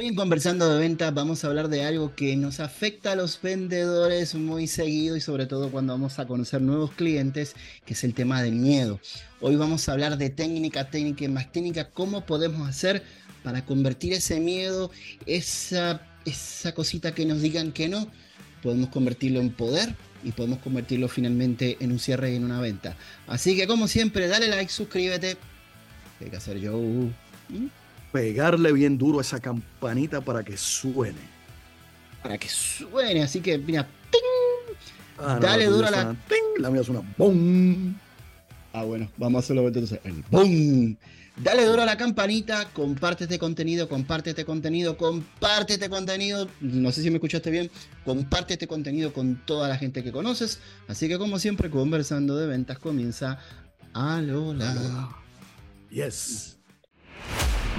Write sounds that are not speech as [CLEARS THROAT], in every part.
Hoy en Conversando de Ventas vamos a hablar de algo que nos afecta a los vendedores muy seguido y sobre todo cuando vamos a conocer nuevos clientes, que es el tema del miedo. Hoy vamos a hablar de técnica, técnica y más técnica, cómo podemos hacer para convertir ese miedo, esa, esa cosita que nos digan que no, podemos convertirlo en poder y podemos convertirlo finalmente en un cierre y en una venta. Así que como siempre, dale like, suscríbete. ¿Qué hay que hacer yo? ¿Mm? Pegarle bien duro a esa campanita para que suene. Para que suene, así que mira, ah, dale duro a la. La mía suena ¡bum! Ah, bueno, vamos a hacerlo entonces. El ¡bum! Dale duro a la campanita, comparte este contenido, comparte este contenido, comparte este contenido. No sé si me escuchaste bien. Comparte este contenido con toda la gente que conoces. Así que, como siempre, conversando de ventas comienza a Lola. Yes.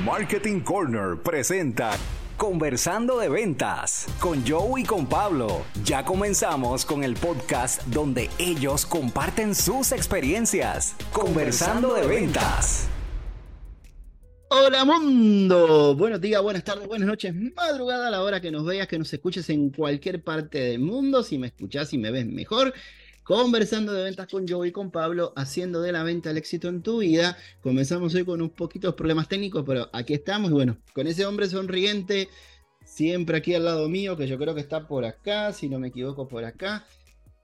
Marketing Corner presenta Conversando de Ventas con Joe y con Pablo. Ya comenzamos con el podcast donde ellos comparten sus experiencias. Conversando de Ventas. Hola mundo, buenos días, buenas tardes, buenas noches, madrugada a la hora que nos veas, que nos escuches en cualquier parte del mundo. Si me escuchas y me ves mejor, Conversando de ventas con Joe y con Pablo, haciendo de la venta el éxito en tu vida. Comenzamos hoy con un poquitos problemas técnicos, pero aquí estamos. Y bueno, con ese hombre sonriente, siempre aquí al lado mío, que yo creo que está por acá, si no me equivoco, por acá.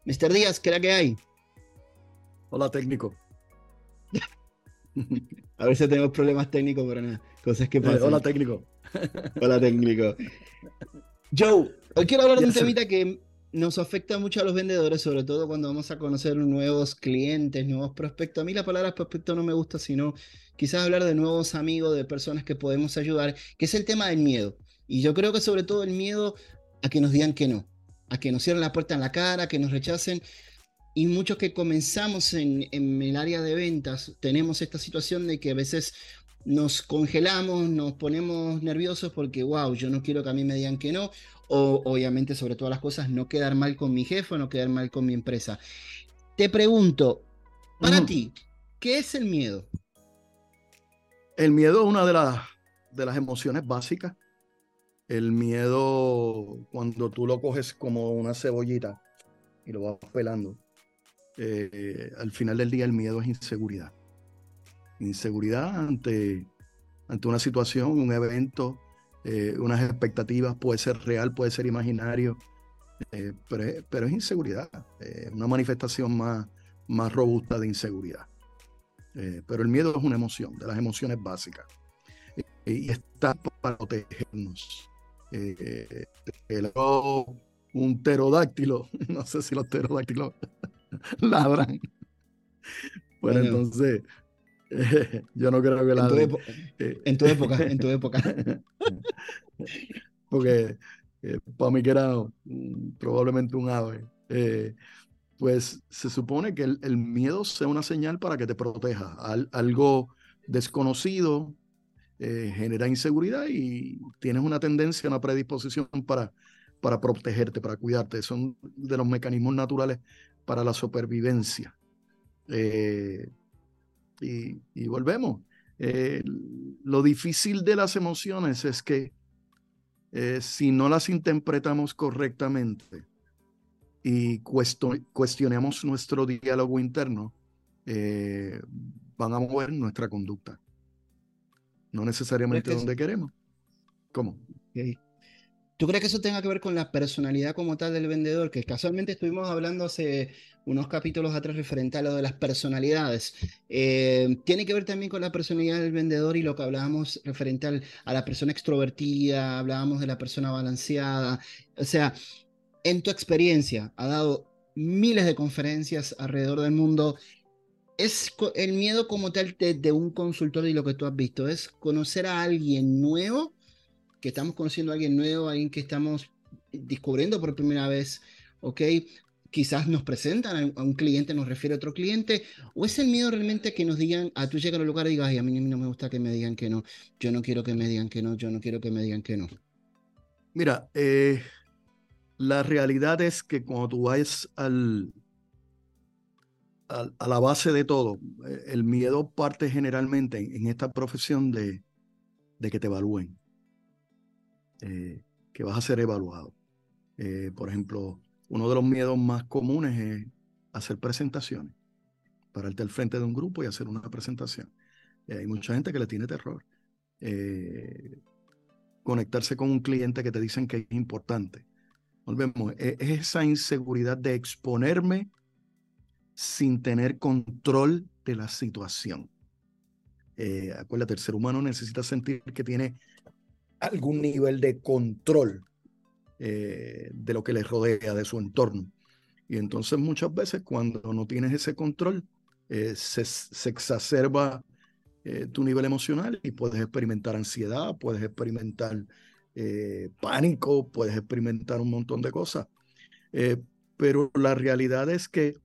Mr. Díaz, ¿qué era que hay? Hola, técnico. [LAUGHS] A ver si tenemos problemas técnicos, pero nada, cosas que eh, pasan. hola, técnico. [LAUGHS] hola, técnico. [LAUGHS] Joe, hoy quiero hablar de un temita que nos afecta mucho a los vendedores, sobre todo cuando vamos a conocer nuevos clientes, nuevos prospectos. A mí la palabra prospecto no me gusta, sino quizás hablar de nuevos amigos, de personas que podemos ayudar, que es el tema del miedo. Y yo creo que sobre todo el miedo a que nos digan que no, a que nos cierren la puerta en la cara, que nos rechacen. Y muchos que comenzamos en, en el área de ventas tenemos esta situación de que a veces nos congelamos, nos ponemos nerviosos porque, wow, yo no quiero que a mí me digan que no, o obviamente sobre todas las cosas no quedar mal con mi jefe, no quedar mal con mi empresa. Te pregunto, para ti, ¿qué es el miedo? El miedo es una de las, de las emociones básicas. El miedo, cuando tú lo coges como una cebollita y lo vas pelando, eh, al final del día el miedo es inseguridad. Inseguridad ante, ante una situación, un evento, eh, unas expectativas, puede ser real, puede ser imaginario, eh, pero, es inseguridad, eh, una manifestación más, más robusta de inseguridad. pero el miedo es una emoción, de las emociones básicas, y está para protegernos. un pterodáctilo, [LAUGHS] no sé si los pterodáctilos [LAUGHS] ladran. Bueno, entonces, [LAUGHS] yo no creo que la. [LAUGHS] Eh, en tu, época, en tu época. [LAUGHS] Porque eh, para mí que era probablemente un ave. Eh, pues se supone que el, miedo sea una señal para que te proteja. algo desconocido genera inseguridad y tienes una tendencia, una predisposición para, para protegerte, para cuidarte. Son de los mecanismos naturales para la supervivencia. Y, volvemos. Eh, lo difícil de las emociones es que eh, si no las interpretamos correctamente y cuestionamos nuestro diálogo interno, eh, van a mover nuestra conducta. No necesariamente donde queremos. ¿Cómo? ¿Tú crees que eso tenga que ver con la personalidad como tal del vendedor? Que casualmente estuvimos hablando hace unos capítulos atrás referente a lo de las personalidades. Eh, tiene que ver también con la personalidad del vendedor y lo que hablábamos referente a la persona extrovertida, hablábamos de la persona balanceada. O sea, en tu experiencia, ha dado miles de conferencias alrededor del mundo. ¿Es el miedo como tal de un consultor y lo que tú has visto? ¿Es conocer a alguien nuevo? Que estamos conociendo a alguien nuevo, alguien que estamos descubriendo por primera vez, ¿ok? Quizás nos presentan a un cliente, nos refiere a otro cliente, o es el miedo realmente que nos digan, a tú llegas al lugar y digas, ay, a mí no me gusta que me digan que no, yo no quiero que me digan que no, yo no quiero que me digan que no. Mira, eh, la realidad es que cuando tú vas al, a, la base de todo, eh, el miedo parte generalmente en, esta profesión de, de que te evalúen eh, que vas a ser evaluado. Eh, por ejemplo, uno de los miedos más comunes es hacer presentaciones, pararte al frente de un grupo y hacer una presentación. hay mucha gente que le tiene terror. conectarse con un cliente que te dicen que es importante. Volvemos, e, es esa inseguridad de exponerme sin tener control de la situación. Eh, acuérdate, el ser humano necesita sentir que tiene algún nivel de control eh, de lo que le rodea, de su entorno. Y entonces muchas veces cuando no tienes ese control, eh, se, exacerba tu nivel emocional y puedes experimentar ansiedad, puedes experimentar pánico, puedes experimentar un montón de cosas. pero la realidad es que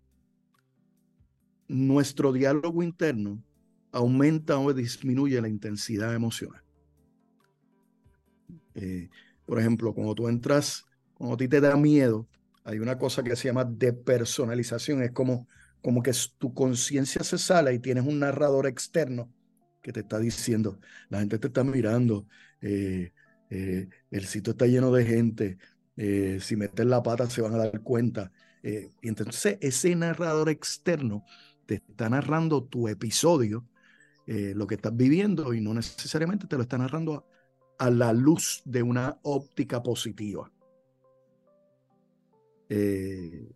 nuestro diálogo interno aumenta o disminuye la intensidad emocional. Eh, por ejemplo, cuando tú entras, cuando a ti te da miedo, hay una cosa que se llama depersonalización, es como, como que tu conciencia se sale y tienes un narrador externo que te está diciendo, la gente te está mirando, eh, eh, el sitio está lleno de gente, si metes la pata se van a dar cuenta. y entonces ese narrador externo te está narrando tu episodio, lo que estás viviendo, y no necesariamente te lo está narrando a, la luz de una óptica positiva. Eh,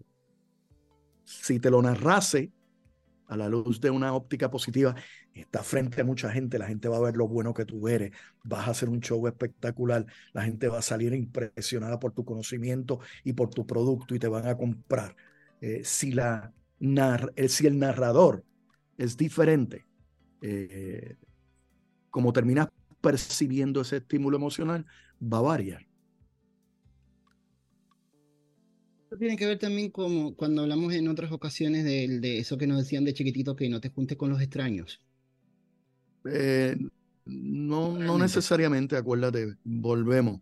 si te lo narrase a la luz de una óptica positiva, está frente a mucha gente, la gente va a ver lo bueno que tú eres, vas a hacer un show espectacular, la gente va a salir impresionada por tu conocimiento y por tu producto y te van a comprar. Eh, si la eh, si el narrador es diferente, como terminas percibiendo ese estímulo emocional, va a variar. tiene que ver también como cuando hablamos en otras ocasiones de, eso que nos decían de chiquitito, que no te juntes con los extraños. Eh, no, no necesariamente, acuérdate, volvemos.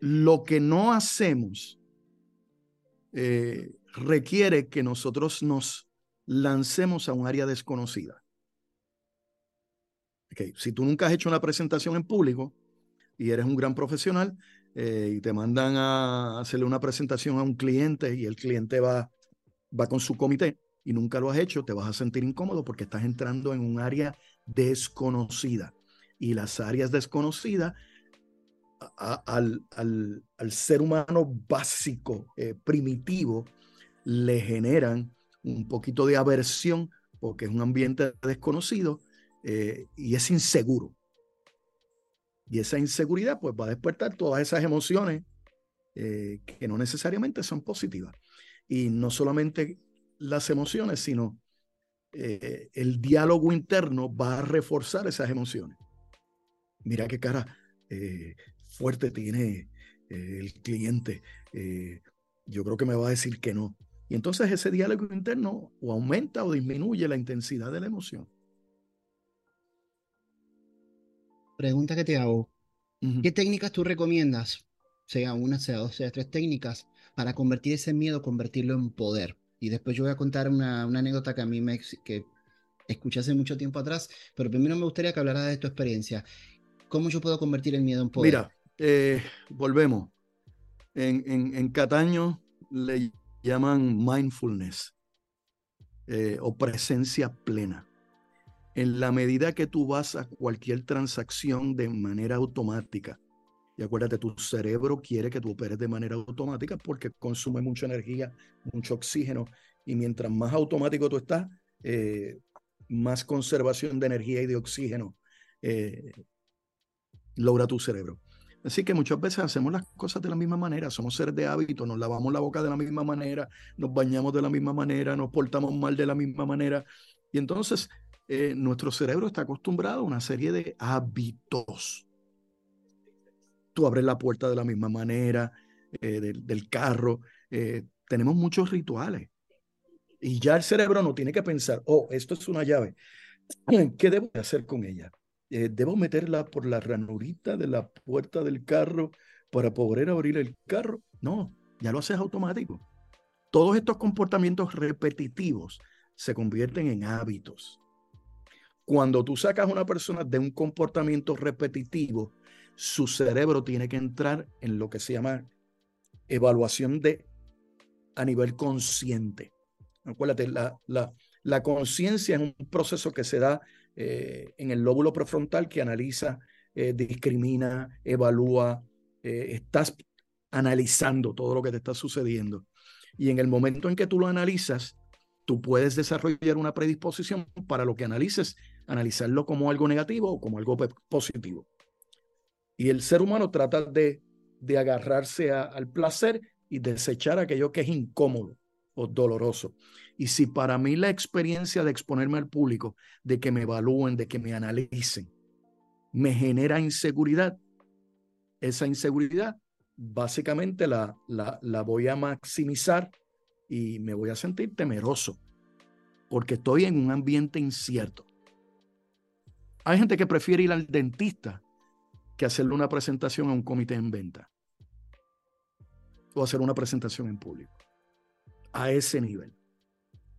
lo que no hacemos requiere que nosotros nos lancemos a un área desconocida. Si tú nunca has hecho una presentación en público y eres un gran profesional eh, y te mandan a hacerle una presentación a un cliente y el cliente va, va con su comité y nunca lo has hecho, te vas a sentir incómodo porque estás entrando en un área desconocida. Y las áreas desconocidas al, al, al, ser humano básico, eh, primitivo, le generan un poquito de aversión porque es un ambiente desconocido eh, y es inseguro. Y esa inseguridad pues va a despertar todas esas emociones eh, que no necesariamente son positivas. Y no solamente las emociones, sino eh, el diálogo interno va a reforzar esas emociones. Mira qué cara fuerte tiene el cliente. yo creo que me va a decir que no. Y entonces ese diálogo interno o aumenta o disminuye la intensidad de la emoción. Pregunta que te hago. ¿Qué técnicas tú recomiendas? Sea una, sea dos, sea tres técnicas para convertir ese miedo, convertirlo en poder. Y después yo voy a contar una, anécdota que a mí me que escuché hace mucho tiempo atrás, pero primero me gustaría que hablaras de tu experiencia. ¿Cómo yo puedo convertir el miedo en poder? Mira, eh, volvemos. En, en, en Cataño le llaman mindfulness eh, o presencia plena. En la medida que tú vas a cualquier transacción de manera automática, y acuérdate, tu cerebro quiere que tú operes de manera automática porque consume mucha energía, mucho oxígeno, y mientras más automático tú estás, eh, más conservación de energía y de oxígeno eh, logra tu cerebro. Así que muchas veces hacemos las cosas de la misma manera, somos seres de hábito, nos lavamos la boca de la misma manera, nos bañamos de la misma manera, nos portamos mal de la misma manera. Y entonces eh, nuestro cerebro está acostumbrado a una serie de hábitos. Tú abres la puerta de la misma manera, eh, del, carro, eh, tenemos muchos rituales. Y ya el cerebro no tiene que pensar, oh, esto es una llave, [CLEARS THROAT] ¿qué debo hacer con ella? Debo meterla por la ranurita de la puerta del carro para poder abrir el carro. No, ya lo haces automático. Todos estos comportamientos repetitivos se convierten en hábitos. Cuando tú sacas a una persona de un comportamiento repetitivo, su cerebro tiene que entrar en lo que se llama evaluación de a nivel consciente. Acuérdate, la, la, la conciencia es un proceso que se da eh, en el lóbulo prefrontal que analiza, eh, discrimina, evalúa, eh, estás analizando todo lo que te está sucediendo. Y en el momento en que tú lo analizas, tú puedes desarrollar una predisposición para lo que analices, analizarlo como algo negativo o como algo positivo. Y el ser humano trata de, de agarrarse al placer y desechar aquello que es incómodo o doloroso. Y si para mí la experiencia de exponerme al público, de que me evalúen, de que me analicen, me genera inseguridad, esa inseguridad básicamente la, la, la voy a maximizar y me voy a sentir temeroso porque estoy en un ambiente incierto. Hay gente que prefiere ir al dentista que hacerle una presentación a un comité en venta o hacer una presentación en público. A ese nivel.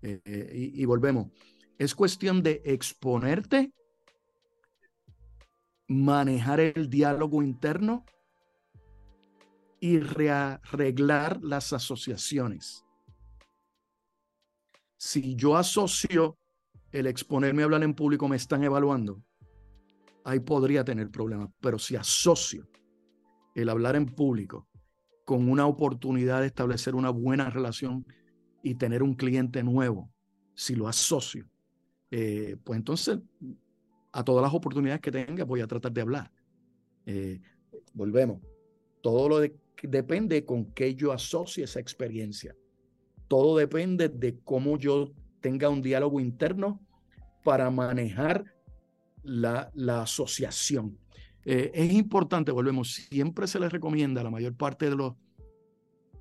Eh, eh, y, volvemos. Es cuestión de exponerte, manejar el diálogo interno y rearreglar las asociaciones. Si yo asocio el exponerme a hablar en público, me están evaluando, ahí podría tener problemas. Pero si asocio el hablar en público con una oportunidad de establecer una buena relación y tener un cliente nuevo, si lo asocio, eh, pues entonces a todas las oportunidades que tenga voy a tratar de hablar. Eh, volvemos. Todo lo depende con qué yo asocie esa experiencia. Todo depende de cómo yo tenga un diálogo interno para manejar la, asociación. Eh, es importante, volvemos, siempre se les recomienda a la mayor parte de los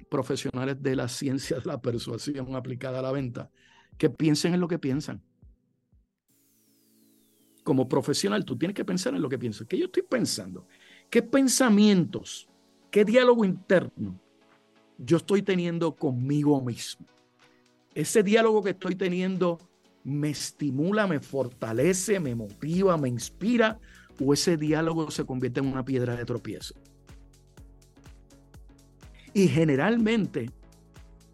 profesionales de la ciencia de la persuasión aplicada a la venta, que piensen en lo que piensan. Como profesional, tú tienes que pensar en lo que piensas. ¿Qué yo estoy pensando? ¿Qué pensamientos, qué diálogo interno yo estoy teniendo conmigo mismo? Ese diálogo que estoy teniendo me estimula, me fortalece, me motiva, me inspira, o ese diálogo se convierte en una piedra de tropiezo. Y generalmente,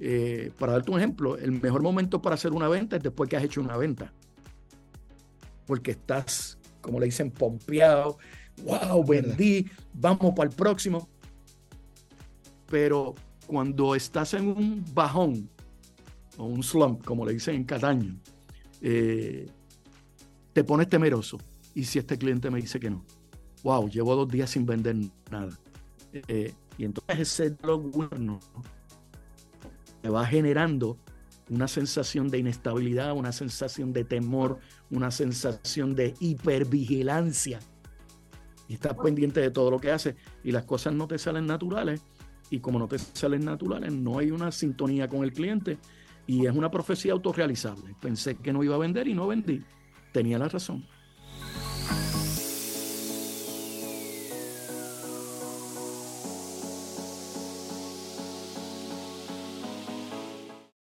eh, para darte un ejemplo, el mejor momento para hacer una venta es después que has hecho una venta. Porque estás, como le dicen, pompeado. Wow, vendí, vamos para el próximo. Pero cuando estás en un bajón o un slump, como le dicen en Cataño, eh, te pones temeroso. ¿Y si este cliente me dice que no? Wow, llevo dos días sin vender nada. Eh, y entonces ese diálogo te va generando una sensación de inestabilidad, una sensación de temor, una sensación de hipervigilancia. Y estás pendiente de todo lo que hace y las cosas no te salen naturales. Y como no te salen naturales, no hay una sintonía con el cliente y es una profecía autorrealizable. Pensé que no iba a vender y no vendí. Tenía la razón.